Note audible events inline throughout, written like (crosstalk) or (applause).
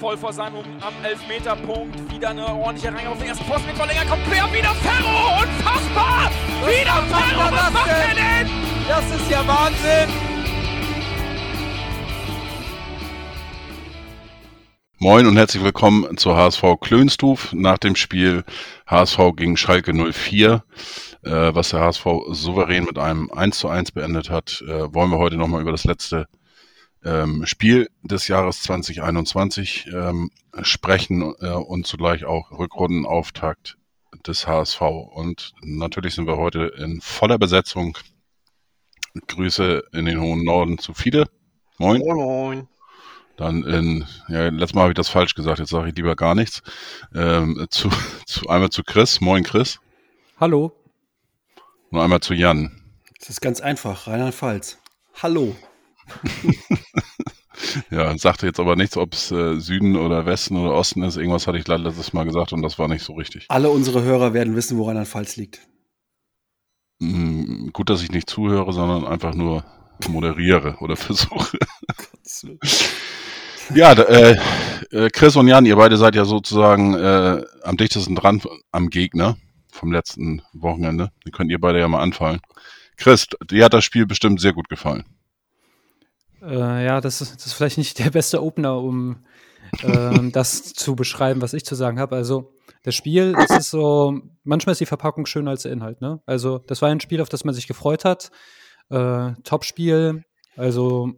voll vor seinem am Elfmeterpunkt. Wieder eine ordentliche Reihe auf den ersten Posten mit Verlänger. Kommt quer, wieder Ferro! Unfassbar! Was wieder Ferro! Was macht er denn? Das ist ja Wahnsinn! Moin und herzlich willkommen zur HSV Klönstuf nach dem Spiel HSV gegen Schalke 04, äh, was der HSV souverän mit einem 1 zu 1 beendet hat. Äh, wollen wir heute nochmal über das letzte ähm, Spiel des Jahres 2021 ähm, sprechen äh, und zugleich auch Rückrundenauftakt des HSV. Und natürlich sind wir heute in voller Besetzung. Grüße in den hohen Norden zu Fide. Moin. Moin, moin. Dann in, ja, letztes Mal habe ich das falsch gesagt, jetzt sage ich lieber gar nichts. Ähm, zu, (laughs) zu, einmal zu Chris. Moin, Chris. Hallo. Und einmal zu Jan. Das ist ganz einfach, Rheinland-Pfalz. Hallo. (laughs) ja, sagte jetzt aber nichts, ob es äh, Süden oder Westen oder Osten ist. Irgendwas hatte ich letztes Mal gesagt und das war nicht so richtig. Alle unsere Hörer werden wissen, wo Rheinland-Pfalz liegt. Mm, gut, dass ich nicht zuhöre, sondern einfach nur moderiere oder (laughs) versuche. ja, äh, äh, Chris und Jan, ihr beide seid ja sozusagen äh, am dichtesten dran am Gegner vom letzten Wochenende. Die könnt ihr beide ja mal anfallen. Chris, dir hat das Spiel bestimmt sehr gut gefallen. Äh, ja, das ist, das ist vielleicht nicht der beste Opener, um äh, (laughs) das zu beschreiben, was ich zu sagen habe. Also, das Spiel, das ist so, manchmal ist die Verpackung schöner als der Inhalt, ne? Also, das war ein Spiel, auf das man sich gefreut hat. Äh, Top-Spiel, also,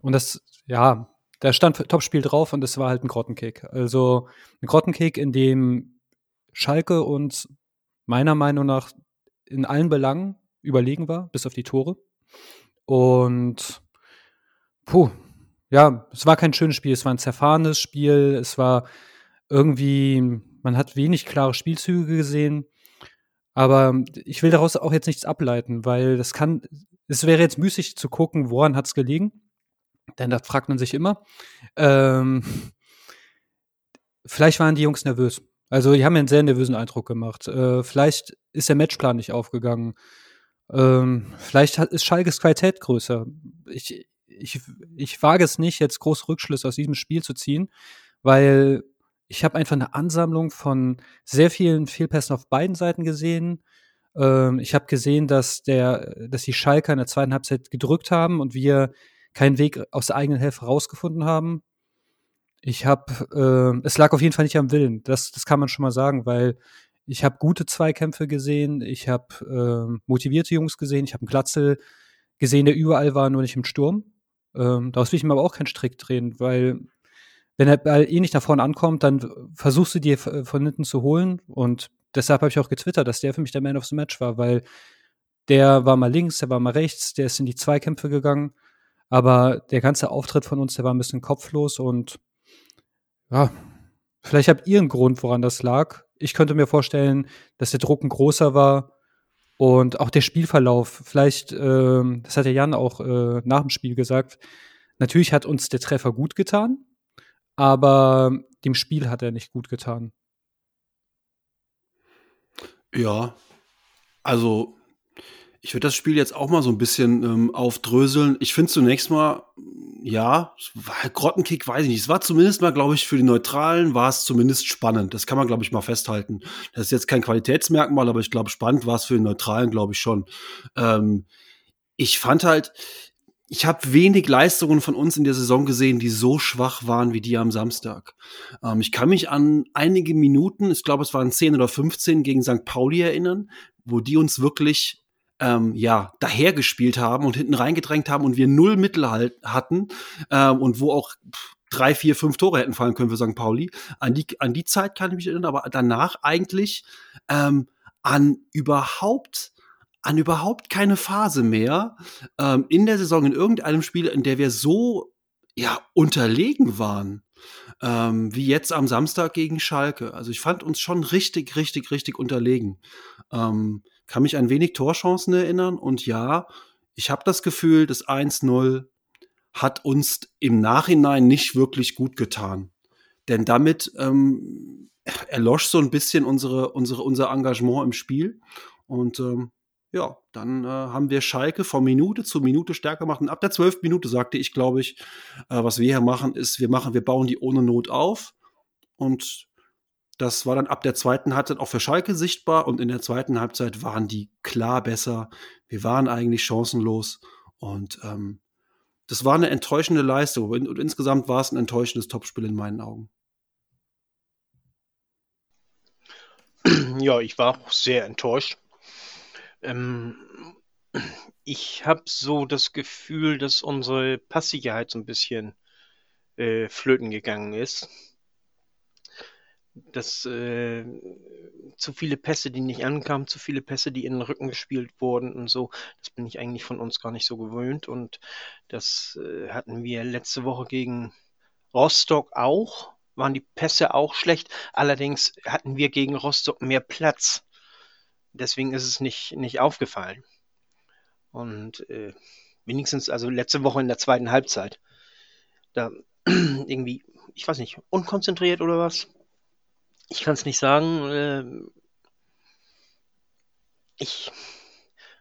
und das, ja, da stand Top-Spiel drauf und es war halt ein Grottenkick. Also, ein Grottenkick, in dem Schalke uns meiner Meinung nach in allen Belangen überlegen war, bis auf die Tore. Und Puh, ja, es war kein schönes Spiel, es war ein zerfahrenes Spiel, es war irgendwie, man hat wenig klare Spielzüge gesehen, aber ich will daraus auch jetzt nichts ableiten, weil das kann, es wäre jetzt müßig zu gucken, woran hat es gelegen, denn das fragt man sich immer. Ähm, vielleicht waren die Jungs nervös. Also, die haben mir einen sehr nervösen Eindruck gemacht. Äh, vielleicht ist der Matchplan nicht aufgegangen. Ähm, vielleicht hat, ist Schalkes Qualität größer. Ich, ich, ich wage es nicht, jetzt große Rückschlüsse aus diesem Spiel zu ziehen, weil ich habe einfach eine Ansammlung von sehr vielen Fehlpässen auf beiden Seiten gesehen. Ähm, ich habe gesehen, dass der, dass die Schalker in der zweiten Halbzeit gedrückt haben und wir keinen Weg aus der eigenen Hälfte rausgefunden haben. Ich habe, äh, es lag auf jeden Fall nicht am Willen. Das, das kann man schon mal sagen, weil ich habe gute Zweikämpfe gesehen, ich habe äh, motivierte Jungs gesehen, ich habe einen Glatzel gesehen, der überall war, nur nicht im Sturm. Ähm, daraus will ich mir aber auch keinen Strick drehen, weil wenn der Ball eh nicht nach vorne ankommt, dann versuchst du dir von hinten zu holen. Und deshalb habe ich auch getwittert, dass der für mich der Man of the Match war, weil der war mal links, der war mal rechts, der ist in die Zweikämpfe gegangen. Aber der ganze Auftritt von uns, der war ein bisschen kopflos und ja, vielleicht habt ihr einen Grund, woran das lag. Ich könnte mir vorstellen, dass der Druck ein großer war und auch der Spielverlauf, vielleicht, äh, das hat der Jan auch äh, nach dem Spiel gesagt, natürlich hat uns der Treffer gut getan, aber dem Spiel hat er nicht gut getan. Ja, also ich würde das Spiel jetzt auch mal so ein bisschen ähm, aufdröseln. Ich finde zunächst mal, ja, Grottenkick weiß ich nicht. Es war zumindest mal, glaube ich, für die Neutralen war es zumindest spannend. Das kann man, glaube ich, mal festhalten. Das ist jetzt kein Qualitätsmerkmal, aber ich glaube, spannend war es für die Neutralen, glaube ich schon. Ähm, ich fand halt, ich habe wenig Leistungen von uns in der Saison gesehen, die so schwach waren wie die am Samstag. Ähm, ich kann mich an einige Minuten, ich glaube, es waren 10 oder 15 gegen St. Pauli erinnern, wo die uns wirklich ähm, ja, dahergespielt haben und hinten reingedrängt haben und wir null Mittel halt hatten ähm, und wo auch drei, vier, fünf Tore hätten fallen können für St. Pauli. An die, an die Zeit kann ich mich erinnern, aber danach eigentlich ähm, an überhaupt an überhaupt keine Phase mehr ähm, in der Saison in irgendeinem Spiel, in der wir so ja unterlegen waren ähm, wie jetzt am Samstag gegen Schalke. Also ich fand uns schon richtig, richtig, richtig unterlegen. Ähm, kann mich ein wenig Torchancen erinnern und ja, ich habe das Gefühl, das 1-0 hat uns im Nachhinein nicht wirklich gut getan. Denn damit ähm, erlosch so ein bisschen unsere, unsere, unser Engagement im Spiel. Und ähm, ja, dann äh, haben wir Schalke von Minute zu Minute stärker gemacht. Und ab der zwölften Minute sagte ich, glaube ich, äh, was wir hier machen, ist, wir machen, wir bauen die ohne Not auf. Und das war dann ab der zweiten Halbzeit auch für Schalke sichtbar. Und in der zweiten Halbzeit waren die klar besser. Wir waren eigentlich chancenlos. Und ähm, das war eine enttäuschende Leistung. Und, insgesamt war es ein enttäuschendes Topspiel in meinen Augen. Ja, ich war auch sehr enttäuscht. Ähm, ich habe so das Gefühl, dass unsere Passsicherheit so ein bisschen äh, flöten gegangen ist. Dass äh, zu viele Pässe, die nicht ankamen, zu viele Pässe, die in den Rücken gespielt wurden und so, das bin ich eigentlich von uns gar nicht so gewöhnt. Und das äh, hatten wir letzte Woche gegen Rostock auch, waren die Pässe auch schlecht. Allerdings hatten wir gegen Rostock mehr Platz deswegen ist es nicht, nicht aufgefallen. Und äh, wenigstens, also letzte Woche in der zweiten Halbzeit, da (clears throat) irgendwie, ich weiß nicht, unkonzentriert oder was? Ich kann es nicht sagen. Äh, ich,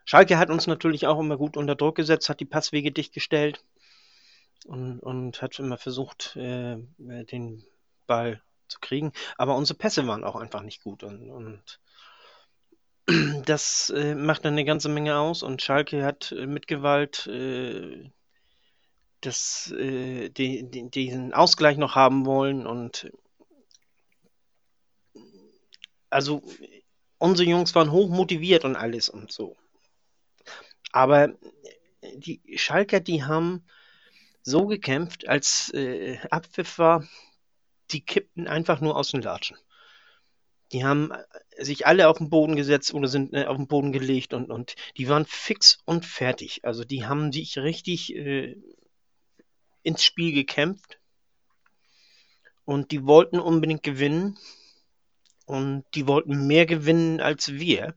Schalke hat uns natürlich auch immer gut unter Druck gesetzt, hat die Passwege dicht gestellt und, und hat immer versucht, äh, den Ball zu kriegen. Aber unsere Pässe waren auch einfach nicht gut und, und (clears throat) das äh, macht dann eine ganze Menge aus und Schalke hat äh, mit Gewalt äh, das, äh, die, die, diesen Ausgleich noch haben wollen und also unsere Jungs waren hoch motiviert und alles und so. Aber die Schalker, die haben so gekämpft, als äh, Abpfiff war, die kippten einfach nur aus den Latschen. Die haben sich alle auf den Boden gesetzt oder sind äh, auf den Boden gelegt und, und die waren fix und fertig. Also die haben sich richtig äh, ins Spiel gekämpft und die wollten unbedingt gewinnen und die wollten mehr gewinnen als wir.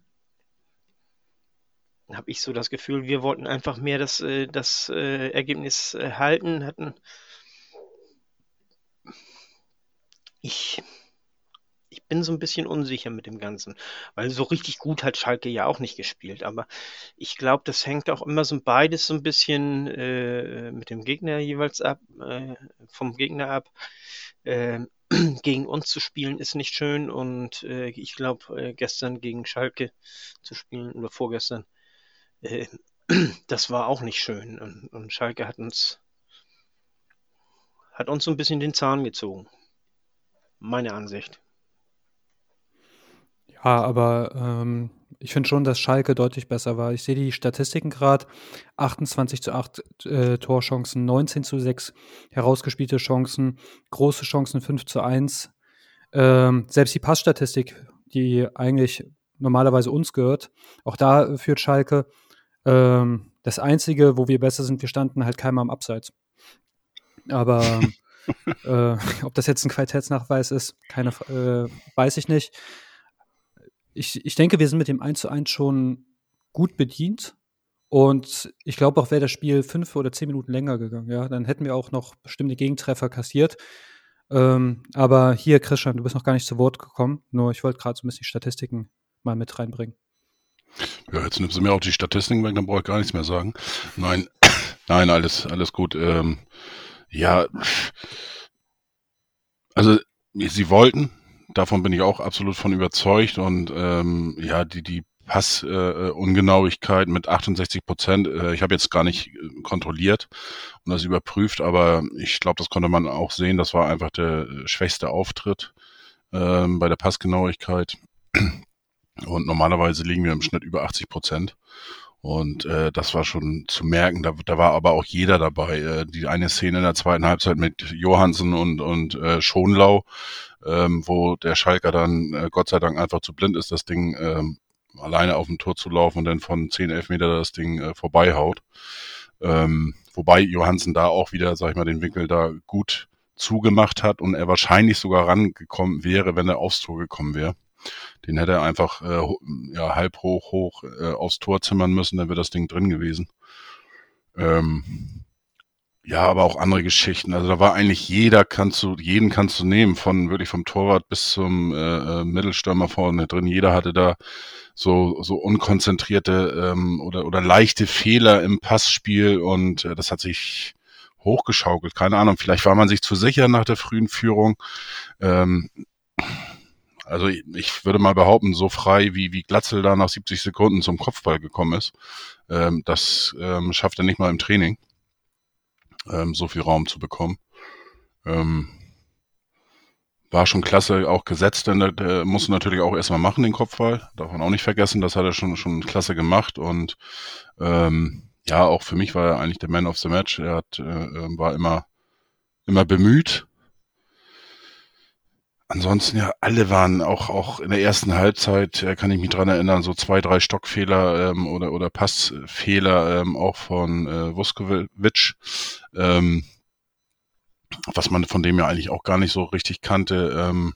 Habe ich so das Gefühl, wir wollten einfach mehr das, äh, das äh, Ergebnis äh, halten, hatten. Ich ich bin so ein bisschen unsicher mit dem Ganzen, weil so richtig gut hat Schalke ja auch nicht gespielt. Aber ich glaube, das hängt auch immer so beides so ein bisschen äh, mit dem Gegner jeweils ab, äh, vom Gegner ab. Äh, (clears throat) gegen uns zu spielen ist nicht schön und äh, ich glaube, äh, gestern gegen Schalke zu spielen oder vorgestern, äh, (clears throat) das war auch nicht schön. Und, und Schalke hat uns hat uns so ein bisschen den Zahn gezogen. Meine Ansicht. Ja, aber ähm, ich finde schon, dass Schalke deutlich besser war. Ich sehe die Statistiken gerade. 28 zu 8 äh, Torchancen, 19 zu 6 herausgespielte Chancen, große Chancen 5 zu 1. Ähm, selbst die Passstatistik, die eigentlich normalerweise uns gehört, auch da führt Schalke. Ähm, das Einzige, wo wir besser sind, wir standen halt keiner am Abseits. Aber (laughs) äh, ob das jetzt ein Qualitätsnachweis ist, keine, äh, weiß ich nicht ich, ich denke, wir sind mit dem 1 zu 1 schon gut bedient. Und ich glaube auch, wäre das Spiel fünf oder zehn Minuten länger gegangen, ja, dann hätten wir auch noch bestimmte Gegentreffer kassiert. Ähm, aber hier, Christian, du bist noch gar nicht zu Wort gekommen. Nur ich wollte gerade so ein bisschen Statistiken mal mit reinbringen. Ja, jetzt nimmst du mir auch die Statistiken weg, dann brauche ich gar nichts mehr sagen. Nein, (coughs) nein, alles, alles gut. Ähm, ja, also sie wollten, davon bin ich auch absolut von überzeugt und ähm, ja, die, die Passungenauigkeit äh, mit 68 Prozent, äh, ich habe jetzt gar nicht äh, kontrolliert und das überprüft, aber ich glaube, das konnte man auch sehen, das war einfach der schwächste Auftritt ähm, bei der Passgenauigkeit. Und normalerweise liegen wir im Schnitt über 80 Prozent. Und äh, das war schon zu merken. Da, da war aber auch jeder dabei. Äh, die eine Szene in der zweiten Halbzeit mit Johansen und, und äh, Schonlau, ähm, wo der Schalker dann äh, Gott sei Dank einfach zu blind ist, das Ding ähm, alleine auf dem Tor zu laufen und dann von 10, 11 Meter das Ding äh, vorbeihaut. Ähm, wobei Johansen da auch wieder, sag ich mal, den Winkel da gut zugemacht hat und er wahrscheinlich sogar rangekommen wäre, wenn er aufs Tor gekommen wäre. Den hätte er einfach äh, ja, halb hoch, hoch äh, aufs Tor zimmern müssen, dann wäre das Ding drin gewesen. Ähm, Ja, aber auch andere Geschichten. Also da war eigentlich jeder kannst du, jeden kannst du nehmen, von wirklich vom Torwart bis zum äh, äh Mittelstürmer vorne drin. Jeder hatte da so, so unkonzentrierte ähm, oder, oder leichte Fehler im Passspiel und äh, das hat sich hochgeschaukelt. Keine Ahnung, vielleicht war man sich zu sicher nach der frühen Führung. Ähm, also ich, würde mal behaupten, so frei wie, wie Glatzel da nach 70 Sekunden zum Kopfball gekommen ist, ähm, das ähm, schafft er nicht mal im Training ähm, so viel Raum zu bekommen. Ähm, war schon klasse, auch gesetzt, denn der, der musste natürlich auch erstmal machen, den Kopfball. Darf man auch nicht vergessen, das hat er schon, schon klasse gemacht und ähm, ja, auch für mich war er eigentlich der Man of the Match. Er hat, äh, ähm, war immer, immer bemüht. Ansonsten ja, alle waren auch auch in der ersten Halbzeit, äh, kann ich mich dran erinnern, so zwei, drei Stockfehler ähm, oder oder Passfehler ähm, auch von äh, Vuskovic. Ähm, was man von dem ja eigentlich auch gar nicht so richtig kannte, ähm,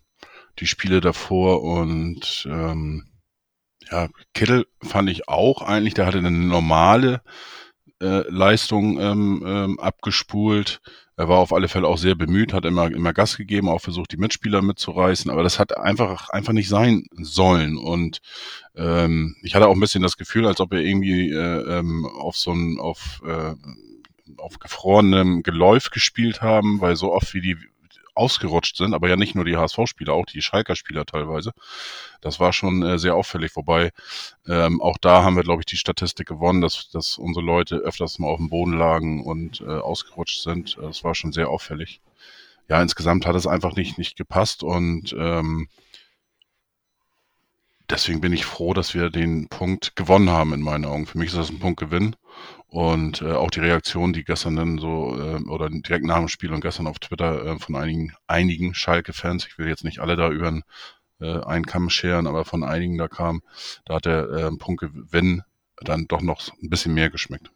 die Spiele davor und ähm, ja, Kittel fand ich auch eigentlich, der hatte eine normale äh, Leistung ähm, ähm, abgespult. Er war auf alle Fälle auch sehr bemüht, hat immer, immer Gas gegeben, auch versucht, die Mitspieler mitzureißen, aber das hat einfach, einfach nicht sein sollen. Und ähm, ich hatte auch ein bisschen das Gefühl, als ob er irgendwie äh, ähm, auf so ein, auf äh, auf gefrorenem Geläuf gespielt haben, weil so oft wie die ausgerutscht sind, aber ja nicht nur die HSV-Spieler, auch die Schalker-Spieler teilweise. Das war schon äh, sehr auffällig, wobei ähm, auch da haben wir, glaube ich, die Statistik gewonnen, dass, dass unsere Leute öfters mal auf dem Boden lagen und äh, ausgerutscht sind. Das war schon sehr auffällig. Ja, insgesamt hat es einfach nicht, nicht gepasst und ähm, deswegen bin ich froh, dass wir den Punkt gewonnen haben in meinen Augen. Für mich ist das ein Punktgewinn. Und äh, auch die Reaktion, die gestern dann so, äh, oder direkt nach dem Spiel und gestern auf Twitter äh, von einigen, einigen Schalke-Fans, ich will jetzt nicht alle da über äh, einen Kamm scheren, aber von einigen da kam, da hat der äh, Punktgewinn dann doch noch ein bisschen mehr geschmeckt.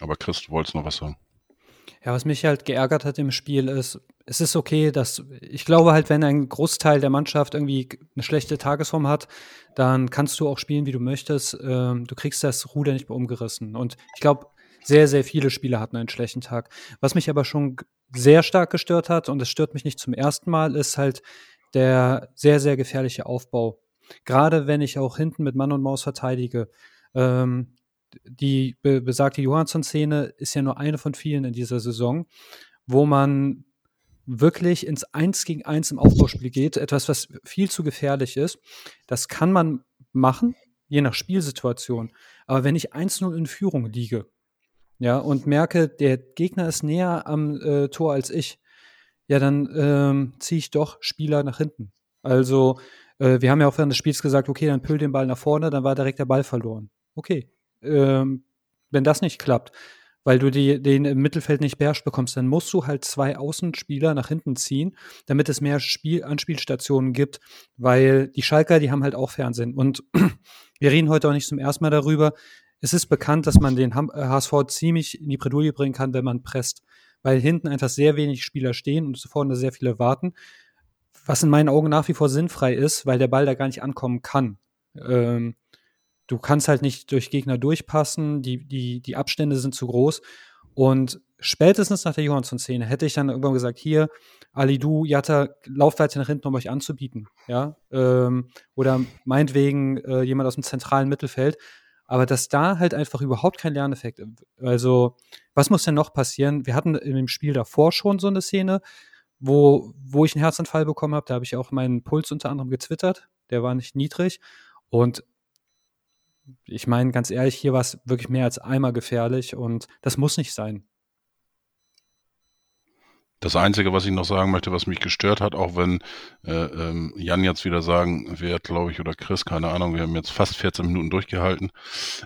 Aber Chris, du wolltest noch was sagen. Ja, was mich halt geärgert hat im Spiel ist, es ist okay, dass ich glaube halt, wenn ein Großteil der Mannschaft irgendwie eine schlechte Tagesform hat, dann kannst du auch spielen, wie du möchtest. Ähm, du kriegst das Ruder nicht mehr umgerissen. Und ich glaube, sehr, sehr viele Spieler hatten einen schlechten Tag. Was mich aber schon sehr stark gestört hat, und es stört mich nicht zum ersten Mal, ist halt der sehr, sehr gefährliche Aufbau. Gerade wenn ich auch hinten mit Mann und Maus verteidige. Ähm, die be besagte Johansson-Szene ist ja nur eine von vielen in dieser Saison, wo man wirklich ins Eins gegen Eins im Aufbauspiel geht, etwas, was viel zu gefährlich ist. Das kann man machen, je nach Spielsituation. Aber wenn ich 1-0 in Führung liege, ja, und merke, der Gegner ist näher am äh, Tor als ich, ja, dann ähm, ziehe ich doch Spieler nach hinten. Also, äh, wir haben ja auch während des Spiels gesagt, okay, dann püll den Ball nach vorne, dann war direkt der Ball verloren. Okay, ähm, wenn das nicht klappt, weil du die, den im Mittelfeld nicht beherrscht bekommst, dann musst du halt zwei Außenspieler nach hinten ziehen, damit es mehr Spiel Anspielstationen gibt, weil die Schalker, die haben halt auch Fernsehen. Und (clears throat) wir reden heute auch nicht zum ersten Mal darüber. Es ist bekannt, dass man den HSV äh, ziemlich in die Bredouille bringen kann, wenn man presst, weil hinten einfach sehr wenig Spieler stehen und vorne sehr viele warten, was in meinen Augen nach wie vor sinnfrei ist, weil der Ball da gar nicht ankommen kann. Ähm, du kannst halt nicht durch Gegner durchpassen, die, die, die Abstände sind zu groß. Und spätestens nach der Johansson-Szene hätte ich dann irgendwann gesagt, hier, Ali, du, Jatta, lauft weiter nach hinten, um euch anzubieten. Ja? Ähm, oder meinetwegen äh, jemand aus dem zentralen Mittelfeld. Aber dass da halt einfach überhaupt kein Lerneffekt. Also, was muss denn noch passieren? Wir hatten in dem Spiel davor schon so eine Szene, wo, wo ich einen Herzanfall bekommen habe. Da habe ich auch meinen Puls unter anderem getwittert. Der war nicht niedrig. Und ich meine, ganz ehrlich, hier war es wirklich mehr als einmal gefährlich und das muss nicht sein. Das Einzige, was ich noch sagen möchte, was mich gestört hat, auch wenn äh, ähm, Jan jetzt wieder sagen wird, glaube ich, oder Chris, keine Ahnung, wir haben jetzt fast 14 Minuten durchgehalten.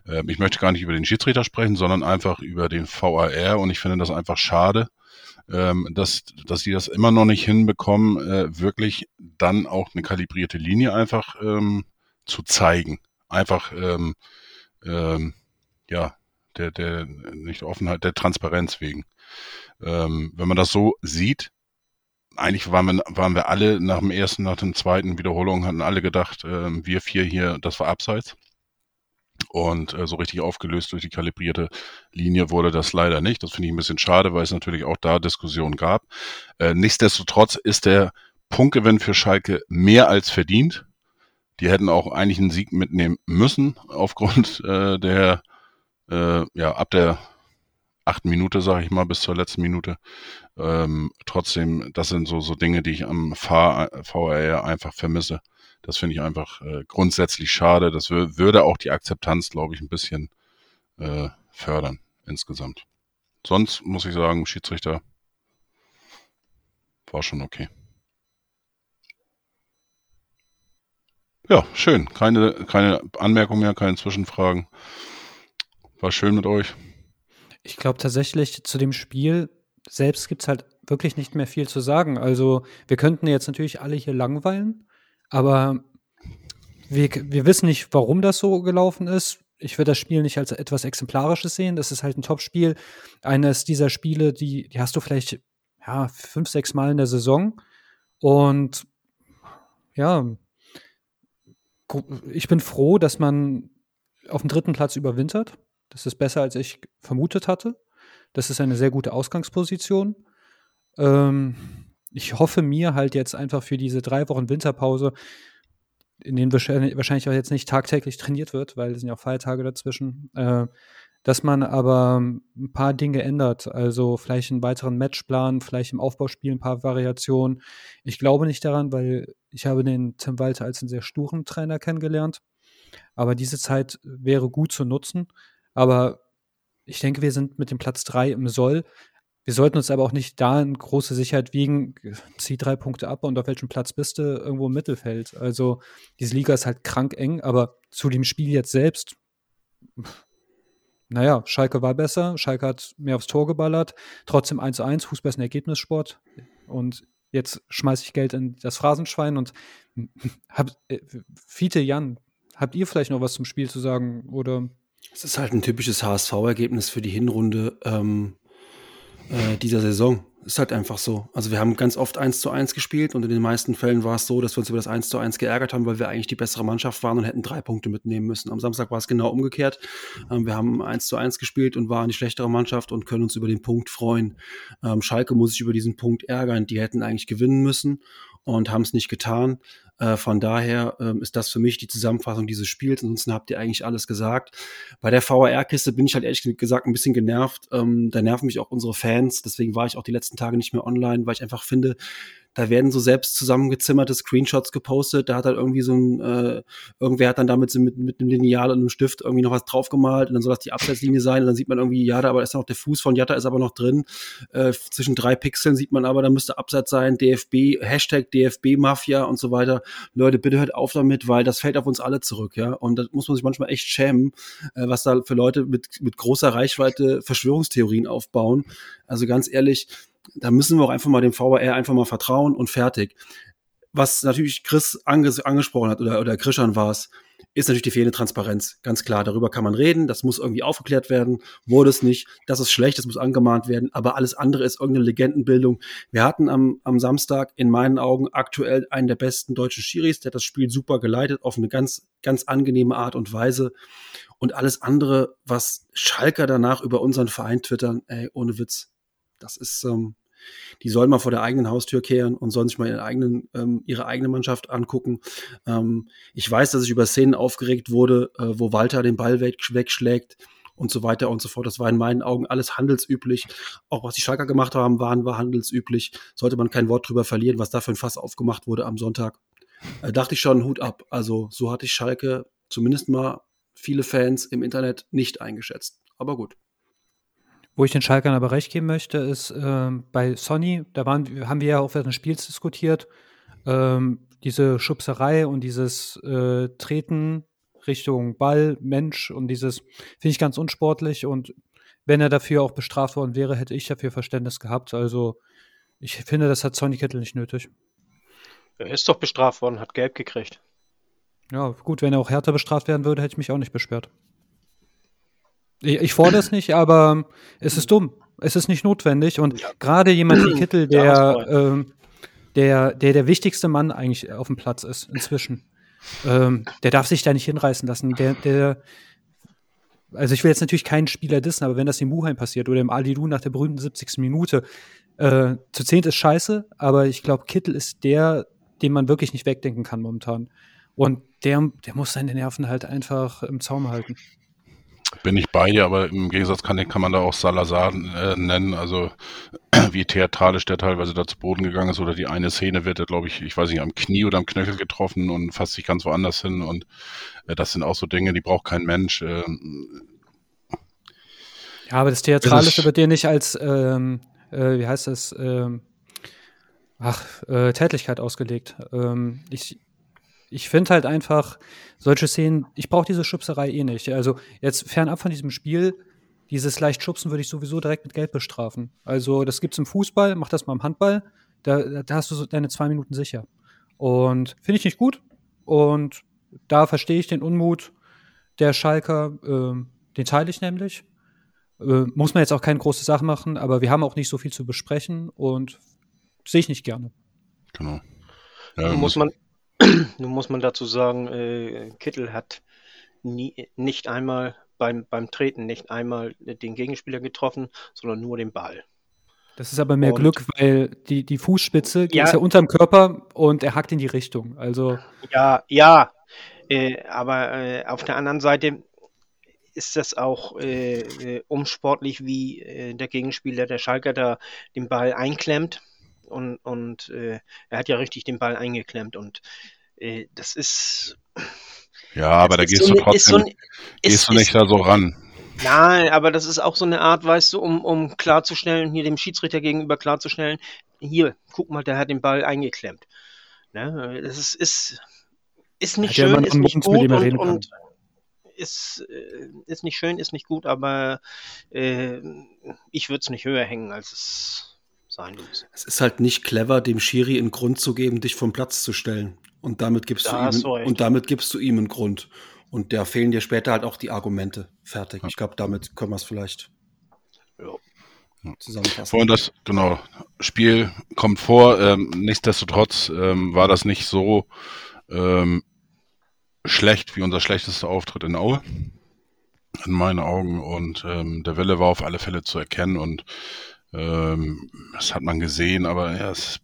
Äh, ich möchte gar nicht über den Schiedsrichter sprechen, sondern einfach über den VAR und ich finde das einfach schade, ähm, dass, dass die das immer noch nicht hinbekommen, äh, wirklich dann auch eine kalibrierte Linie einfach ähm, zu zeigen einfach ähm, ähm, ja der der nicht Offenheit der Transparenz wegen. Ähm, wenn man das so sieht, eigentlich waren wir, waren wir alle nach dem ersten, nach dem zweiten Wiederholung hatten alle gedacht, äh, wir vier hier, das war abseits. Und äh, so richtig aufgelöst durch die kalibrierte Linie wurde das leider nicht. Das finde ich ein bisschen schade, weil es natürlich auch da Diskussionen gab. Äh, nichtsdestotrotz ist der Punktgewinn für Schalke mehr als verdient. Die hätten auch eigentlich einen Sieg mitnehmen müssen aufgrund (laughs) äh, der, äh, ja, ab der achten Minute, sage ich mal, bis zur letzten Minute. Ähm, trotzdem, das sind so, so Dinge, die ich am VR einfach vermisse. Das finde ich einfach äh, grundsätzlich schade. Das würde auch die Akzeptanz, glaube ich, ein bisschen äh, fördern insgesamt. Sonst muss ich sagen, Schiedsrichter war schon okay. Ja, schön. Keine, keine Anmerkung mehr, keine Zwischenfragen. War schön mit euch. Ich glaube tatsächlich zu dem Spiel selbst gibt es halt wirklich nicht mehr viel zu sagen. Also wir könnten jetzt natürlich alle hier langweilen, aber wir, wir wissen nicht, warum das so gelaufen ist. Ich würde das Spiel nicht als etwas Exemplarisches sehen. Das ist halt ein Top-Spiel. Eines dieser Spiele, die, die hast du vielleicht ja, fünf, sechs Mal in der Saison. Und ja, ich bin froh, dass man auf dem dritten Platz überwintert. Das ist besser, als ich vermutet hatte. Das ist eine sehr gute Ausgangsposition. Ähm, ich hoffe mir halt jetzt einfach für diese drei Wochen Winterpause, in denen wahrscheinlich auch jetzt nicht tagtäglich trainiert wird, weil es sind ja auch Feiertage dazwischen, äh, dass man aber ein paar Dinge ändert. Also vielleicht einen weiteren Matchplan, vielleicht im Aufbauspiel ein paar Variationen. Ich glaube nicht daran, weil ich habe den Tim Walter als einen sehr sturen Trainer kennengelernt. Aber diese Zeit wäre gut zu nutzen. Aber ich denke, wir sind mit dem Platz 3 im Soll. Wir sollten uns aber auch nicht da in große Sicherheit wiegen, zieh drei Punkte ab und auf welchem Platz bist du? Irgendwo im Mittelfeld. Also diese Liga ist halt krank eng, aber zu dem Spiel jetzt selbst, naja, Schalke war besser, Schalke hat mehr aufs Tor geballert, trotzdem 1-1, Fußball ist ein Ergebnissport und jetzt schmeiße ich Geld in das Phrasenschwein und (laughs) hab, äh, Fiete, Jan, habt ihr vielleicht noch was zum Spiel zu sagen oder es ist halt ein typisches HSV-Ergebnis für die Hinrunde ähm, äh, dieser Saison. Ist halt einfach so. Also wir haben ganz oft 1 zu 1 gespielt und in den meisten Fällen war es so, dass wir uns über das 1 zu 1 geärgert haben, weil wir eigentlich die bessere Mannschaft waren und hätten drei Punkte mitnehmen müssen. Am Samstag war es genau umgekehrt. Ähm, wir haben 1 zu 1 gespielt und waren die schlechtere Mannschaft und können uns über den Punkt freuen. Ähm, Schalke muss sich über diesen Punkt ärgern. Die hätten eigentlich gewinnen müssen und haben es nicht getan. Äh, von daher ähm, ist das für mich die Zusammenfassung dieses Spiels. Ansonsten habt ihr eigentlich alles gesagt. Bei der VAR-Kiste bin ich halt ehrlich gesagt ein bisschen genervt. Ähm, da nerven mich auch unsere Fans. Deswegen war ich auch die letzten Tage nicht mehr online, weil ich einfach finde, da werden so selbst zusammengezimmerte Screenshots gepostet. Da hat halt irgendwie so ein, äh, irgendwer hat dann damit mit, mit einem Lineal und einem Stift irgendwie noch was draufgemalt und dann soll das die Abseitslinie sein. Und dann sieht man irgendwie, ja, da aber ist noch der Fuß von Jatta ist aber noch drin. Äh, zwischen drei Pixeln sieht man aber, da müsste Abseits sein, DFB, Hashtag DFB-Mafia und so weiter. Leute, bitte hört auf damit, weil das fällt auf uns alle zurück, ja. Und da muss man sich manchmal echt schämen, äh, was da für Leute mit, mit großer Reichweite Verschwörungstheorien aufbauen. Also ganz ehrlich, da müssen wir auch einfach mal dem VAR einfach mal vertrauen und fertig. Was natürlich Chris anges angesprochen hat, oder, oder Christian war es, ist natürlich die fehlende Transparenz. Ganz klar, darüber kann man reden, das muss irgendwie aufgeklärt werden, wurde es nicht, das ist schlecht, das muss angemahnt werden, aber alles andere ist irgendeine Legendenbildung. Wir hatten am, am Samstag in meinen Augen aktuell einen der besten deutschen Schiris, der hat das Spiel super geleitet, auf eine ganz, ganz angenehme Art und Weise. Und alles andere, was Schalker danach über unseren Verein twittern, ey, ohne Witz, das ist, ähm, die sollen mal vor der eigenen Haustür kehren und sollen sich mal ihren eigenen, ähm, ihre eigene Mannschaft angucken. Ähm, ich weiß, dass ich über Szenen aufgeregt wurde, äh, wo Walter den Ball weg, wegschlägt und so weiter und so fort. Das war in meinen Augen alles handelsüblich. Auch was die Schalker gemacht haben, waren, war handelsüblich. Sollte man kein Wort drüber verlieren, was da für ein Fass aufgemacht wurde am Sonntag. Äh, dachte ich schon, Hut ab. Also so hatte ich Schalke zumindest mal viele Fans im Internet nicht eingeschätzt. Aber gut. Wo ich den Schalkern aber recht geben möchte, ist ähm, bei Sony, da waren, haben wir ja auch während des Spiels diskutiert, ähm, diese Schubserei und dieses äh, Treten Richtung Ball, Mensch und dieses finde ich ganz unsportlich und wenn er dafür auch bestraft worden wäre, hätte ich dafür Verständnis gehabt. Also ich finde, das hat Sonny Kittel nicht nötig. Er ist doch bestraft worden, hat Gelb gekriegt. Ja, gut, wenn er auch härter bestraft werden würde, hätte ich mich auch nicht beschwert. Ich, ich fordere es nicht, aber es ist dumm. Es ist nicht notwendig. Und ja. gerade jemand wie Kittel, der, ähm, der, der der wichtigste Mann eigentlich auf dem Platz ist inzwischen, ähm, der darf sich da nicht hinreißen lassen. Der, der also ich will jetzt natürlich keinen Spieler dissen, aber wenn das im Muheim passiert oder im Alidu nach der berühmten 70. Minute, äh, zu zehnt ist scheiße, aber ich glaube, Kittel ist der, den man wirklich nicht wegdenken kann momentan. Und der, der muss seine Nerven halt einfach im Zaum halten. Bin ich bei dir, aber im Gegensatz kann, kann man da auch Salazar äh, nennen, also (clears throat) wie theatralisch der teilweise da zu Boden gegangen ist oder die eine Szene wird er, glaube ich, ich weiß nicht, am Knie oder am Knöchel getroffen und fasst sich ganz woanders hin und äh, das sind auch so Dinge, die braucht kein Mensch. Äh, ja, aber das Theatralische wird dir nicht als, ähm, äh, wie heißt das, ähm, ach, äh, Tätlichkeit ausgelegt. Ähm, ich, ich finde halt einfach solche Szenen, ich brauche diese Schubserei eh nicht. Also jetzt fernab von diesem Spiel, dieses leicht Schubsen würde ich sowieso direkt mit Geld bestrafen. Also das gibt es im Fußball, mach das mal im Handball, da, da hast du so deine zwei Minuten sicher. Und finde ich nicht gut. Und da verstehe ich den Unmut der Schalker, äh, den teile ich nämlich. Äh, muss man jetzt auch keine große Sache machen, aber wir haben auch nicht so viel zu besprechen und sehe ich nicht gerne. Genau. Ja, muss man, (clears throat) nun muss man dazu sagen, äh, Kittel hat nie, nicht einmal beim, beim Treten nicht einmal den Gegenspieler getroffen, sondern nur den Ball. Das ist aber mehr und, Glück, weil die, die Fußspitze geht ja, ja unterm Körper und er hackt in die Richtung. Also ja, ja. Äh, aber äh, auf der anderen Seite ist das auch äh, äh umsportlich, wie äh, der Gegenspieler, der Schalker, da den Ball einklemmt und, und äh, er hat ja richtig den Ball eingeklemmt und äh, das ist. Ja, aber da gehst so du trotzdem, so gehst ist, du nicht ist, da so ran. Nein, aber das ist auch so eine Art, weißt du, um, um klarzustellen, hier dem Schiedsrichter gegenüber klarzustellen, hier, guck mal, der hat den Ball eingeklemmt. Ne? Das ist, ist, ist nicht ja, schön, ist nicht gut und, und ist, äh, ist nicht schön, ist nicht gut, aber äh, ich würde es nicht höher hängen, als es sein muss. Es ist halt nicht clever, dem Schiri einen Grund zu geben, dich vom Platz zu stellen. Und damit gibst, da du, ihm, und damit gibst du ihm einen Grund. Und da fehlen dir später halt auch die Argumente. Fertig. Ich glaube, damit können wir es vielleicht ja. zusammenfassen. Vorhin das, genau, Spiel kommt vor. Ähm, nichtsdestotrotz ähm, war das nicht so ähm, schlecht wie unser schlechtester Auftritt in Aue. In meinen Augen. Und ähm, der Wille war auf alle Fälle zu erkennen. Und ähm, das hat man gesehen, aber ja, es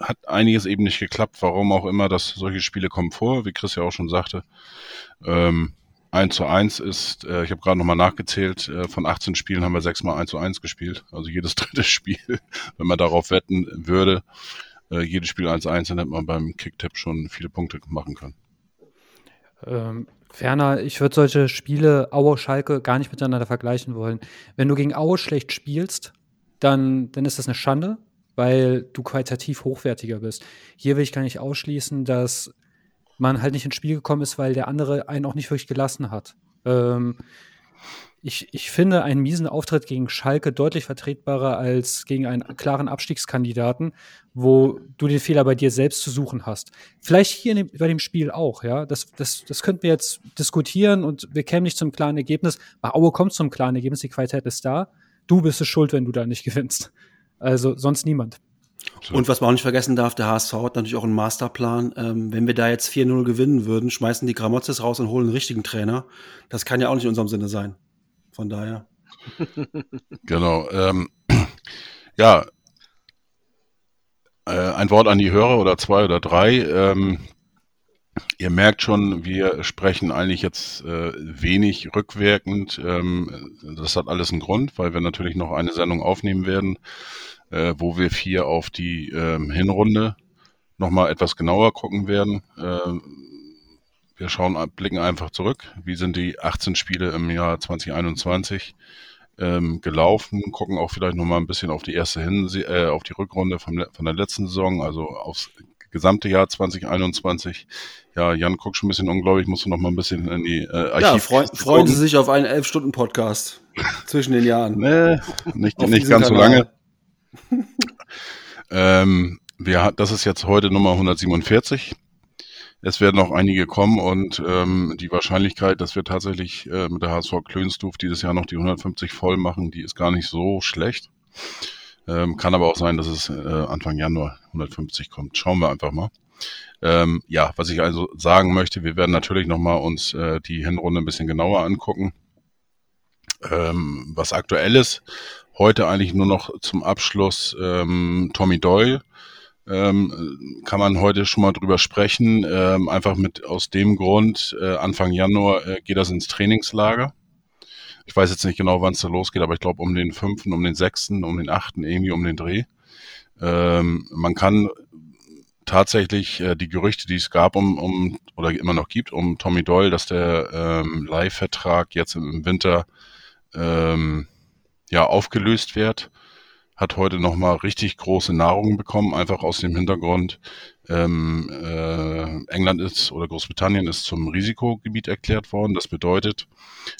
hat einiges eben nicht geklappt. Warum auch immer, dass solche Spiele kommen vor, wie Chris ja auch schon sagte. Ähm, 1 zu 1 ist, äh, ich habe gerade nochmal nachgezählt, äh, von 18 Spielen haben wir sechsmal 1 zu 1 gespielt. Also jedes (laughs) dritte Spiel, wenn man darauf wetten würde, äh, jedes Spiel 1 zu 1, dann hätte man beim Kicktip schon viele Punkte machen können. Ähm, ferner, ich würde solche Spiele Aue, Schalke gar nicht miteinander vergleichen wollen. Wenn du gegen Aue schlecht spielst, dann, dann ist das eine Schande, weil du qualitativ hochwertiger bist. Hier will ich gar nicht ausschließen, dass man halt nicht ins Spiel gekommen ist, weil der andere einen auch nicht wirklich gelassen hat. Ähm, ich, ich finde einen miesen Auftritt gegen Schalke deutlich vertretbarer als gegen einen klaren Abstiegskandidaten, wo du den Fehler bei dir selbst zu suchen hast. Vielleicht hier dem, bei dem Spiel auch, ja. Das, das, das könnten wir jetzt diskutieren und wir kämen nicht zum klaren Ergebnis. Bei Aue kommt zum klaren Ergebnis, die Qualität ist da du bist es schuld, wenn du da nicht gewinnst. Also sonst niemand. Und was man auch nicht vergessen darf, der HSV hat natürlich auch einen Masterplan. Ähm, wenn wir da jetzt 4-0 gewinnen würden, schmeißen die Gramotzes raus und holen einen richtigen Trainer. Das kann ja auch nicht in unserem Sinne sein. Von daher. (laughs) genau. Ähm, (clears throat) ja, äh, ein Wort an die Hörer oder zwei oder drei. Ähm, Ihr merkt schon, wir sprechen eigentlich jetzt äh, wenig rückwirkend. Ähm, das hat alles einen Grund, weil wir natürlich noch eine Sendung aufnehmen werden, äh, wo wir vier auf die ähm, Hinrunde nochmal etwas genauer gucken werden. Äh, wir schauen, blicken einfach zurück. Wie sind die 18 Spiele im Jahr 2021 ähm, gelaufen? Gucken auch vielleicht nochmal ein bisschen auf die erste Hinse äh, auf die Rückrunde vom, von der letzten Saison, also aufs gesamte Jahr 2021. Ja, Jan guckt schon ein bisschen unglaublich, musst du noch mal ein bisschen in die äh, Archiv Ja, freu freuen Sie sich auf einen elf Stunden Podcast (laughs) zwischen den Jahren. Nee, nicht, nicht ganz so lange. (laughs) ähm, wir, das ist jetzt heute Nummer 147. Es werden noch einige kommen und ähm, die Wahrscheinlichkeit, dass wir tatsächlich äh, mit der HSV Klönstuf dieses Jahr noch die 150 voll machen, die ist gar nicht so schlecht. Ähm, kann aber auch sein, dass es äh, Anfang Januar 150 kommt. Schauen wir einfach mal. Ähm, ja, was ich also sagen möchte, wir werden natürlich nochmal uns äh, die Hinrunde ein bisschen genauer angucken. Ähm, was aktuell ist, heute eigentlich nur noch zum Abschluss ähm, Tommy Doyle. Ähm, kann man heute schon mal drüber sprechen. Ähm, einfach mit aus dem Grund, äh, Anfang Januar äh, geht das ins Trainingslager. Ich weiß jetzt nicht genau, wann es da losgeht, aber ich glaube um den fünften, um den sechsten, um den achten, irgendwie um den Dreh. Ähm, man kann tatsächlich äh, die Gerüchte, die es gab, um, um oder immer noch gibt, um Tommy Doyle, dass der ähm, Leihvertrag jetzt im Winter ähm, ja aufgelöst wird, hat heute nochmal richtig große Nahrung bekommen, einfach aus dem Hintergrund, ähm, äh, England ist oder Großbritannien ist zum Risikogebiet erklärt worden. Das bedeutet,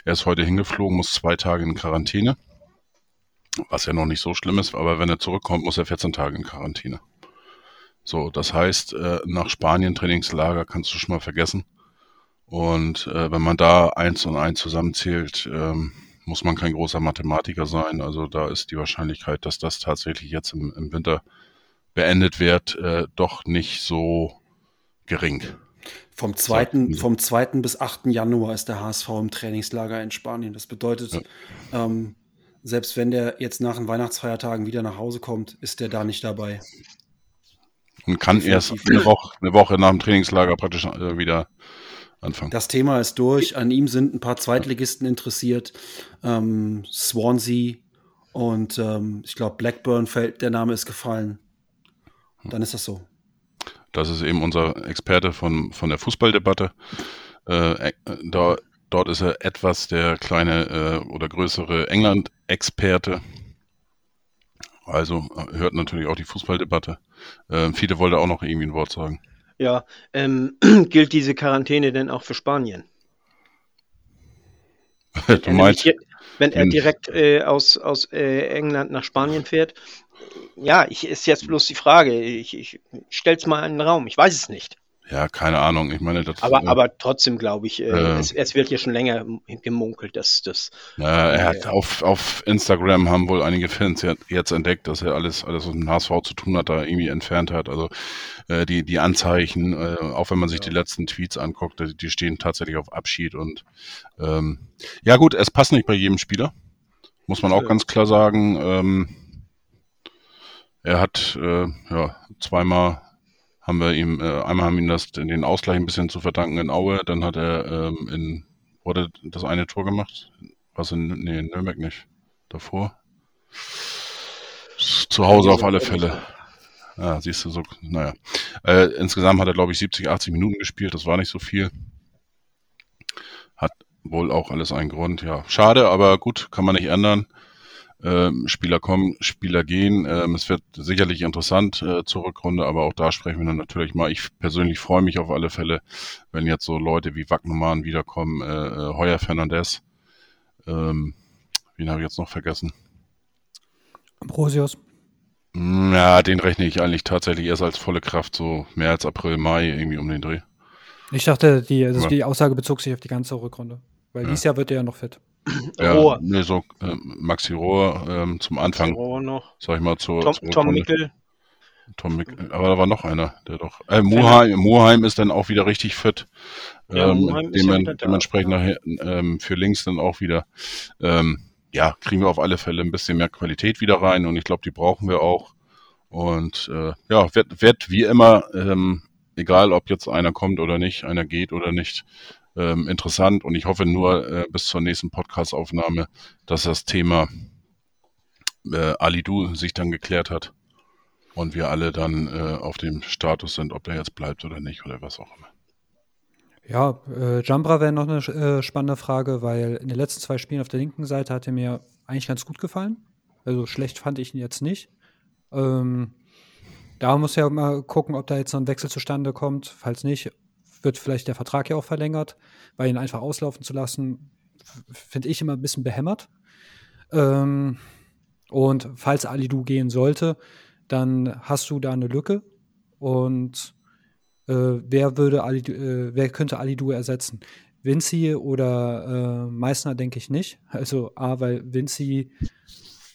er ist heute hingeflogen, muss zwei Tage in Quarantäne, was ja noch nicht so schlimm ist, aber wenn er zurückkommt, muss er 14 Tage in Quarantäne. So, das heißt, äh, nach Spanien Trainingslager kannst du schon mal vergessen. Und äh, wenn man da eins und eins zusammenzählt, ähm, muss man kein großer Mathematiker sein. Also da ist die Wahrscheinlichkeit, dass das tatsächlich jetzt im, im Winter beendet wird, äh, doch nicht so gering. Vom 2. vom 2. bis 8. Januar ist der HSV im Trainingslager in Spanien. Das bedeutet, ja. ähm, selbst wenn der jetzt nach den Weihnachtsfeiertagen wieder nach Hause kommt, ist der da nicht dabei. Und kann erst eine Woche, eine Woche nach dem Trainingslager praktisch äh, wieder anfangen. Das Thema ist durch. An ihm sind ein paar Zweitligisten interessiert. Ähm, Swansea und ähm, ich glaube Blackburn fällt, der Name ist gefallen. Dann ist das so. Das ist eben unser Experte von, von der Fußballdebatte. Äh, äh da, dort ist er etwas der kleine äh, oder größere England-Experte. Also äh, hört natürlich auch die Fußballdebatte. Äh, Fiete wollte auch noch irgendwie ein Wort sagen. Ja, ähm, (clears throat) gilt diese Quarantäne denn auch für Spanien? (laughs) du meinst, wenn er direkt äh, aus, aus äh, England nach Spanien fährt? Ja, ich, ist jetzt bloß die Frage. Ich, ich stelle es mal in den Raum. Ich weiß es nicht. Ja, keine Ahnung. Ich meine, das, aber, äh, aber trotzdem glaube ich, äh, äh, es, es, wird ja schon länger gemunkelt, dass das. Er hat auf, auf Instagram haben wohl einige Fans jetzt entdeckt, dass er alles, alles, was mit dem HSV zu tun hat, da irgendwie entfernt hat. Also äh, die, die Anzeichen, äh, auch wenn man sich ja. die letzten Tweets anguckt, die, die stehen tatsächlich auf Abschied und ähm, ja gut, es passt nicht bei jedem Spieler. Muss man auch ja. ganz klar sagen. Ähm, er hat äh, ja, zweimal haben wir ihm, äh, einmal haben ihm das, den Ausgleich ein bisschen zu verdanken in Aue, dann hat er ähm, in, wurde das eine Tor gemacht? Was in, nee, in Nürnberg nicht. Davor? Zu Hause auf alle Fälle. Ja, siehst du so, naja. Äh, insgesamt hat er, glaube ich, 70, 80 Minuten gespielt, das war nicht so viel. Hat wohl auch alles einen Grund, ja. Schade, aber gut, kann man nicht ändern. Ähm, Spieler kommen, Spieler gehen. Ähm, es wird sicherlich interessant äh, zur Rückrunde, aber auch da sprechen wir dann natürlich mal. Ich persönlich freue mich auf alle Fälle, wenn jetzt so Leute wie Wagnumann wiederkommen, äh, äh, Heuer Fernandez. Ähm, wen habe ich jetzt noch vergessen? Ambrosius. Hm, ja, den rechne ich eigentlich tatsächlich erst als volle Kraft, so März, April, Mai, irgendwie um den Dreh. Ich dachte, die, also die Aussage bezog sich auf die ganze Rückrunde. Weil ja. dieses Jahr wird er ja noch fit. Ja, Rohr. Nee, so äh, Maxi Rohr ähm, zum Anfang. Maxi Rohr noch. Sag ich mal zu. Tom, Tom Mickel. Tom Mickel. Aber da war noch einer, der doch. Äh, Muheim, Muheim ist dann auch wieder richtig fit. Ja, ähm, dem, ja dementsprechend nachher ähm, für links dann auch wieder. Ähm, ja, kriegen wir auf alle Fälle ein bisschen mehr Qualität wieder rein und ich glaube, die brauchen wir auch. Und äh, ja, wird, wird wie immer, ähm, egal ob jetzt einer kommt oder nicht, einer geht oder nicht, ähm, interessant und ich hoffe nur äh, bis zur nächsten Podcast-Aufnahme, dass das Thema äh, Alidu sich dann geklärt hat und wir alle dann äh, auf dem Status sind, ob der jetzt bleibt oder nicht oder was auch immer. Ja, äh, Jambra wäre noch eine äh, spannende Frage, weil in den letzten zwei Spielen auf der linken Seite hat er mir eigentlich ganz gut gefallen. Also schlecht fand ich ihn jetzt nicht. Ähm, da muss ja mal gucken, ob da jetzt noch ein Wechsel zustande kommt. Falls nicht, wird vielleicht der Vertrag ja auch verlängert, weil ihn einfach auslaufen zu lassen, finde ich immer ein bisschen behämmert. Ähm, und falls Alidu gehen sollte, dann hast du da eine Lücke und äh, wer würde Alidu, äh, wer könnte Alidu ersetzen? Vinci oder äh, Meißner denke ich nicht. Also A, weil Vinci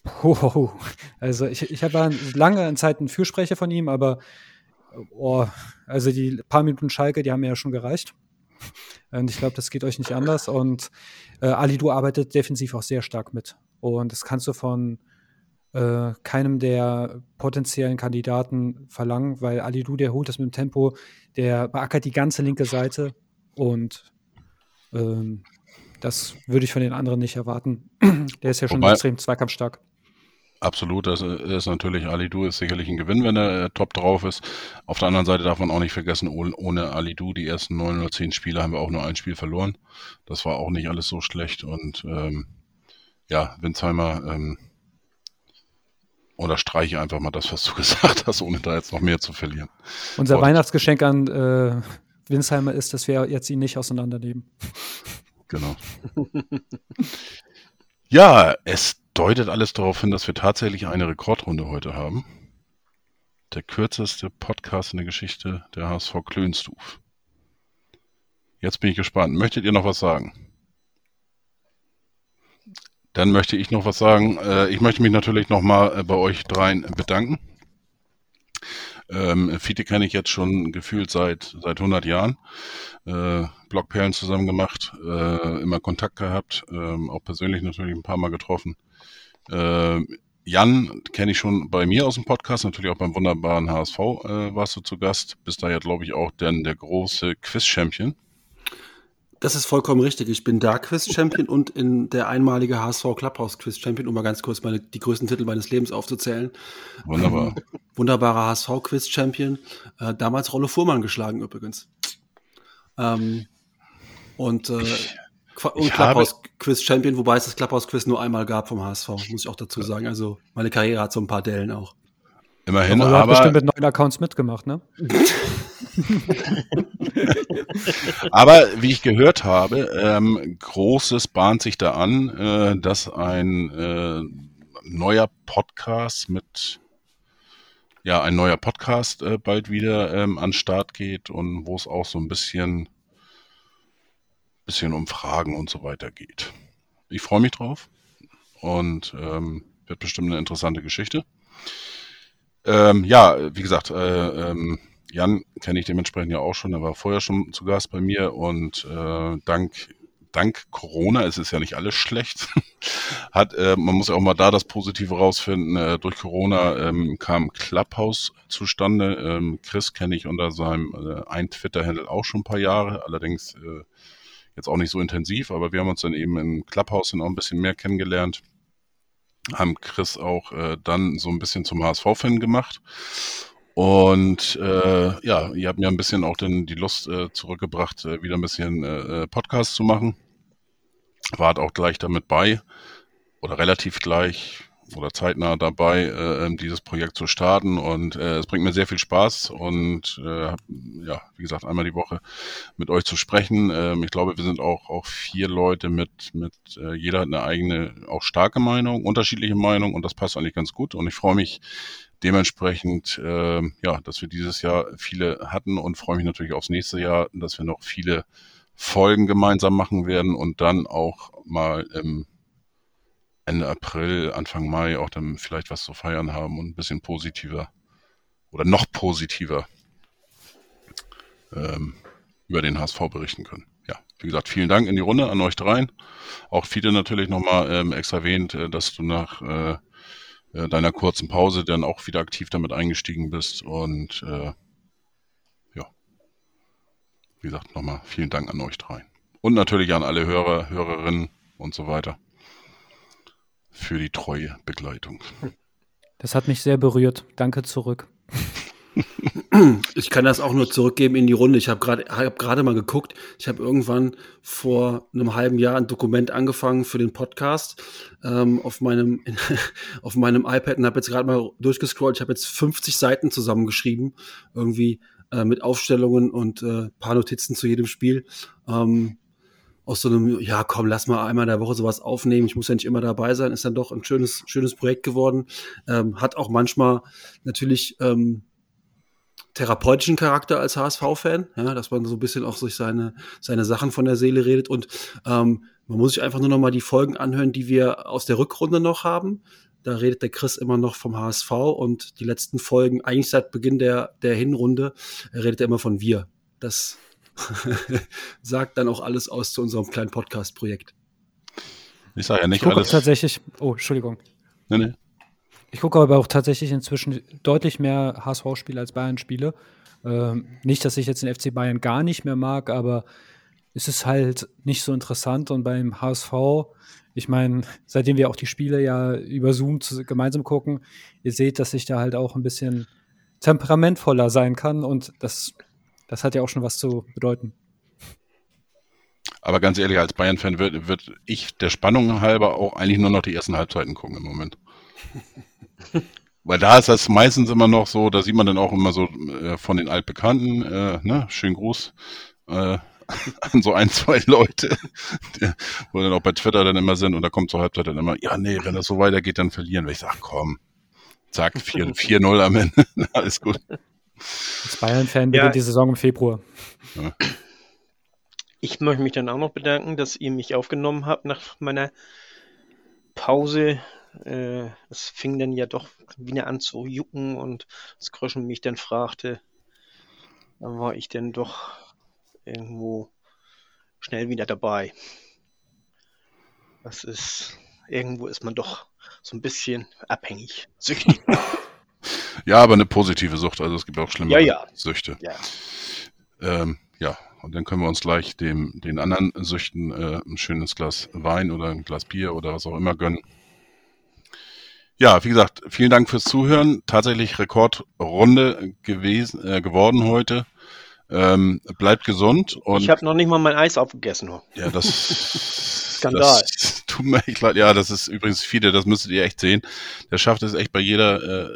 (laughs) oh, also ich, ich habe lange in Zeiten Fürsprecher von ihm, aber oh, also die paar Minuten Schalke, die haben mir ja schon gereicht. Und ich glaube, das geht euch nicht anders. Und äh, Ali, du arbeitet defensiv auch sehr stark mit. Und das kannst du von äh, keinem der potenziellen Kandidaten verlangen, weil Ali Du, der holt das mit dem Tempo, der beackert die ganze linke Seite und ähm, das würde ich von den anderen nicht erwarten. der ist ja schon Wobei, extrem zweikampfstark. Absolut, das ist natürlich Ali Du ist sicherlich ein Gewinn, wenn er äh, top drauf ist. Auf der anderen Seite darf man auch nicht vergessen, ohne Ali Du, die ersten neun oder zehn Spiele haben wir auch nur ein Spiel verloren. Das war auch nicht alles so schlecht und ähm, ja, Winsheimer ähm, oder streiche einfach mal das, was du (laughs) gesagt hast, ohne da jetzt noch mehr zu verlieren. Unser Wort. Weihnachtsgeschenk an äh, Winsheimer ist, dass wir jetzt ihn nicht auseinandernehmen. Genau. (laughs) ja, es deutet alles darauf hin, dass wir tatsächlich eine Rekordrunde heute haben. Der kürzeste Podcast in der Geschichte der HSV Klönstuf. Jetzt bin ich gespannt. Möchtet ihr noch was sagen? Dann möchte ich noch was sagen. Äh, ich möchte mich natürlich nochmal äh, bei euch dreien bedanken. Ähm, Fiete kenne ich jetzt schon gefühlt seit, seit 100 Jahren. Äh, Blockperlen zusammen gemacht, äh, immer Kontakt gehabt, ähm, auch persönlich natürlich ein paar Mal getroffen. Äh, Jan kenne ich schon bei mir aus dem Podcast, natürlich auch beim wunderbaren HSV äh, warst du zu Gast. Bist da ja, glaube ich, auch denn der große Quiz-Champion. Das ist vollkommen richtig. Ich bin da Quiz-Champion und in der einmalige HSV Clubhouse Quiz-Champion, um mal ganz kurz meine, die größten Titel meines Lebens aufzuzählen. Wunderbar. (laughs) Wunderbarer HSV Quiz-Champion. Äh, damals Rolle Fuhrmann geschlagen übrigens. Ähm, und, äh, und Clubhouse Quiz Champion, wobei es das Clubhouse Quiz nur einmal gab vom HSV, muss ich auch dazu sagen. Also meine Karriere hat so ein paar Dellen auch. Immerhin, aber. Du hast bestimmt mit neuen Accounts mitgemacht, ne? (laughs) Aber wie ich gehört habe, ähm, Großes bahnt sich da an, äh, dass ein äh, neuer Podcast mit ja, ein neuer Podcast äh, bald wieder ähm, an Start geht und wo es auch so ein bisschen, bisschen um Fragen und so weiter geht. Ich freue mich drauf und ähm, wird bestimmt eine interessante Geschichte. Ähm, ja, wie gesagt, äh, ähm, Jan kenne ich dementsprechend ja auch schon, er war vorher schon zu Gast bei mir und äh, dank, dank Corona, es ist ja nicht alles schlecht, (laughs) hat, äh, man muss ja auch mal da das Positive rausfinden, äh, durch Corona ähm, kam Clubhouse zustande. Ähm, Chris kenne ich unter seinem äh, ein Twitter-Handle auch schon ein paar Jahre, allerdings äh, jetzt auch nicht so intensiv, aber wir haben uns dann eben im Clubhouse dann auch ein bisschen mehr kennengelernt haben Chris auch äh, dann so ein bisschen zum HSV-Fan gemacht und äh, ja, ihr habt mir ein bisschen auch den, die Lust äh, zurückgebracht, äh, wieder ein bisschen äh, äh, Podcast zu machen. Wart auch gleich damit bei oder relativ gleich oder zeitnah dabei, äh, ähm, dieses Projekt zu starten. Und äh, es bringt mir sehr viel Spaß und äh, ja, wie gesagt, einmal die Woche mit euch zu sprechen. Ähm, ich glaube, wir sind auch, auch vier Leute mit, mit äh, jeder hat eine eigene, auch starke Meinung, unterschiedliche Meinung und das passt eigentlich ganz gut. Und ich freue mich, dementsprechend, äh, ja, dass wir dieses Jahr viele hatten und freue mich natürlich aufs nächste Jahr, dass wir noch viele Folgen gemeinsam machen werden und dann auch mal im Ende April, Anfang Mai auch dann vielleicht was zu feiern haben und ein bisschen positiver oder noch positiver ähm, über den HSV berichten können. Ja, wie gesagt, vielen Dank in die Runde an euch dreien. Auch viele natürlich nochmal ähm, extra erwähnt, äh, dass du nach äh, äh, deiner kurzen Pause dann auch wieder aktiv damit eingestiegen bist. Und äh, ja, wie gesagt, nochmal vielen Dank an euch drei. Und natürlich an alle Hörer, Hörerinnen und so weiter für die treue Begleitung. Das hat mich sehr berührt. Danke zurück. (laughs) Ich kann das auch nur zurückgeben in die Runde. Ich habe gerade hab gerade mal geguckt. Ich habe irgendwann vor einem halben Jahr ein Dokument angefangen für den Podcast ähm, auf meinem (laughs) auf meinem iPad und habe jetzt gerade mal durchgescrollt. Ich habe jetzt 50 Seiten zusammengeschrieben, irgendwie äh, mit Aufstellungen und äh, paar Notizen zu jedem Spiel. Ähm, aus so einem, ja, komm, lass mal einmal in der Woche sowas aufnehmen. Ich muss ja nicht immer dabei sein. Ist dann doch ein schönes, schönes Projekt geworden. Ähm, hat auch manchmal natürlich ähm, therapeutischen Charakter als HSV-Fan, ja, dass man so ein bisschen auch sich seine, seine Sachen von der Seele redet und ähm, man muss sich einfach nur noch mal die Folgen anhören, die wir aus der Rückrunde noch haben. Da redet der Chris immer noch vom HSV und die letzten Folgen, eigentlich seit Beginn der, der Hinrunde, redet er immer von wir. Das (laughs) sagt dann auch alles aus zu unserem kleinen Podcast-Projekt. Ich sage ja Ich nicht alles. tatsächlich, oh, Entschuldigung. Nee, nee. Ich gucke aber auch tatsächlich inzwischen deutlich mehr HSV-Spiele als Bayern-Spiele. Ähm, nicht, dass ich jetzt den FC Bayern gar nicht mehr mag, aber es ist halt nicht so interessant. Und beim HSV, ich meine, seitdem wir auch die Spiele ja über Zoom zu, gemeinsam gucken, ihr seht, dass ich da halt auch ein bisschen temperamentvoller sein kann. Und das, das hat ja auch schon was zu bedeuten. Aber ganz ehrlich, als Bayern-Fan würde würd ich der Spannung halber auch eigentlich nur noch die ersten Halbzeiten gucken im Moment. (laughs) Weil da ist das meistens immer noch so, da sieht man dann auch immer so äh, von den Altbekannten, äh, ne, schönen Gruß äh, (laughs) an so ein, zwei Leute, die, wo dann auch bei Twitter dann immer sind und da kommt zur Halbzeit dann immer, ja, nee, wenn das so weitergeht, dann verlieren wir. Ich sag, komm, zack, 4 4-0 (laughs) am Ende, (laughs) alles gut. Als Bayern-Fan Ja. beginnt die Saison im Februar. Ich möchte mich dann auch noch bedanken, dass ihr mich aufgenommen habt nach meiner Pause. Äh, Es fing dann ja doch wieder an zu jucken und das Kröschen mich dann fragte, dann war ich dann doch irgendwo schnell wieder dabei. Das ist, irgendwo ist man doch so ein bisschen abhängig. Süchtig. (laughs) Ja, aber eine positive Sucht, also es gibt auch schlimme Ja, ja. Süchte. Ja. Ähm, ja, und dann können wir uns gleich dem, den anderen Süchten äh, ein schönes Glas Wein oder ein Glas Bier oder was auch immer gönnen. Ja, wie gesagt, vielen Dank fürs Zuhören. Tatsächlich Rekordrunde gewesen, äh, geworden heute. Ähm, bleibt gesund und Ich habe noch nicht mal mein Eis aufgegessen. ja, das (laughs) Skandal. Das tut mir echt leid. Ja, das ist übrigens viele, das müsstet ihr echt sehen. Der schafft es echt bei jeder, äh,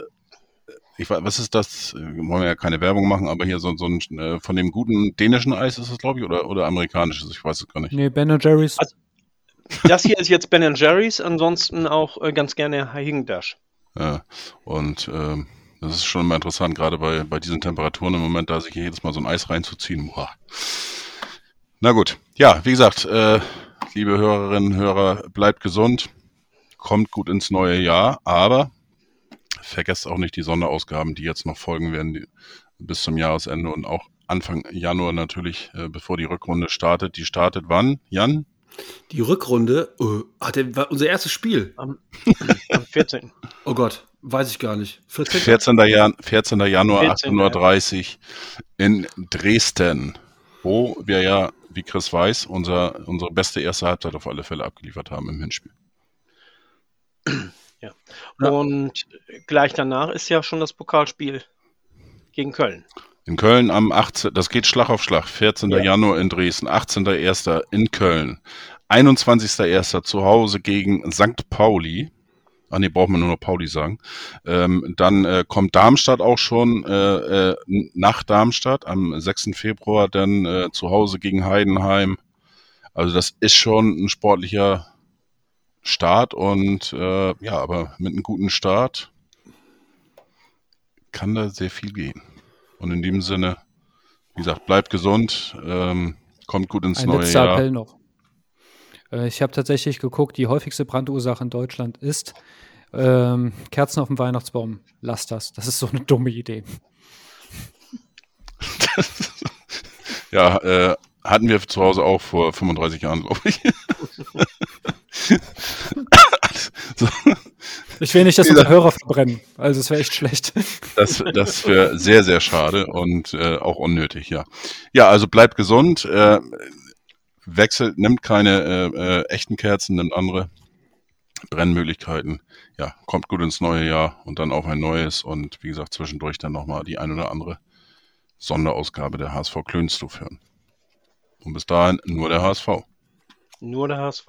ich weiß, was ist das? Äh, Wollen wir ja keine Werbung machen, aber hier so, so ein äh, von dem guten dänischen Eis ist das, glaube ich, oder, oder amerikanisches, ich weiß es gar nicht. Nee, Ben Jerry's. Also- Das hier ist jetzt Ben Jerry's, ansonsten auch äh, ganz gerne Haagen-Dazs. Ja, und ähm, das ist schon immer interessant, gerade bei, bei diesen Temperaturen im Moment, da sich jedes Mal so ein Eis reinzuziehen. Boah. Na gut, ja, wie gesagt, äh, liebe Hörerinnen, Hörer, bleibt gesund, kommt gut ins neue Jahr, aber vergesst auch nicht die Sonderausgaben, die jetzt noch folgen werden die, bis zum Jahresende und auch Anfang Januar natürlich, äh, bevor die Rückrunde startet. Die startet wann, Jan? Die Rückrunde, ah, der war unser erstes Spiel. Am, am 14. (laughs) Oh Gott, weiß ich gar nicht. 14. 14. Jan 14. Januar, 14., 18.30 Uhr in Dresden, wo wir ja, wie Chris weiß, unser, unsere beste erste Halbzeit auf alle Fälle abgeliefert haben im Hinspiel. Ja. Und gleich danach ist ja schon das Pokalspiel gegen Köln. In Köln am 18. Das geht Schlag auf Schlag. 14. Ja. Januar in Dresden, 18.01. in Köln, 21.01. zu Hause gegen St. Pauli. Ach nee, braucht man nur noch Pauli sagen. Ähm, dann äh, kommt Darmstadt auch schon äh, äh, nach Darmstadt am 6. Februar, dann äh, zu Hause gegen Heidenheim. Also das ist schon ein sportlicher Start und äh, ja, aber mit einem guten Start kann da sehr viel gehen. Und in dem Sinne, wie gesagt, bleibt gesund, ähm, kommt gut ins Ein neue letzter Jahr. Appell noch. Äh, ich habe tatsächlich geguckt, die häufigste Brandursache in Deutschland ist ähm, Kerzen auf dem Weihnachtsbaum. Lass das. Das ist so eine dumme Idee. (laughs) Ja, äh, hatten wir zu Hause auch vor 35 Jahren, glaube ich. (laughs) Ich will nicht, dass unsere Hörer verbrennen. Also es wäre echt schlecht. (laughs) das das wäre sehr, sehr schade und äh, auch unnötig, ja. Ja, also bleibt gesund, äh, wechselt, nimmt keine äh, äh, echten Kerzen, nimmt andere Brennmöglichkeiten. Ja, kommt gut ins neue Jahr und dann auf ein neues und wie gesagt, zwischendurch dann nochmal die ein oder andere Sonderausgabe der HSV Klönstuf hören. Und bis dahin nur der HSV. Nur der HSV.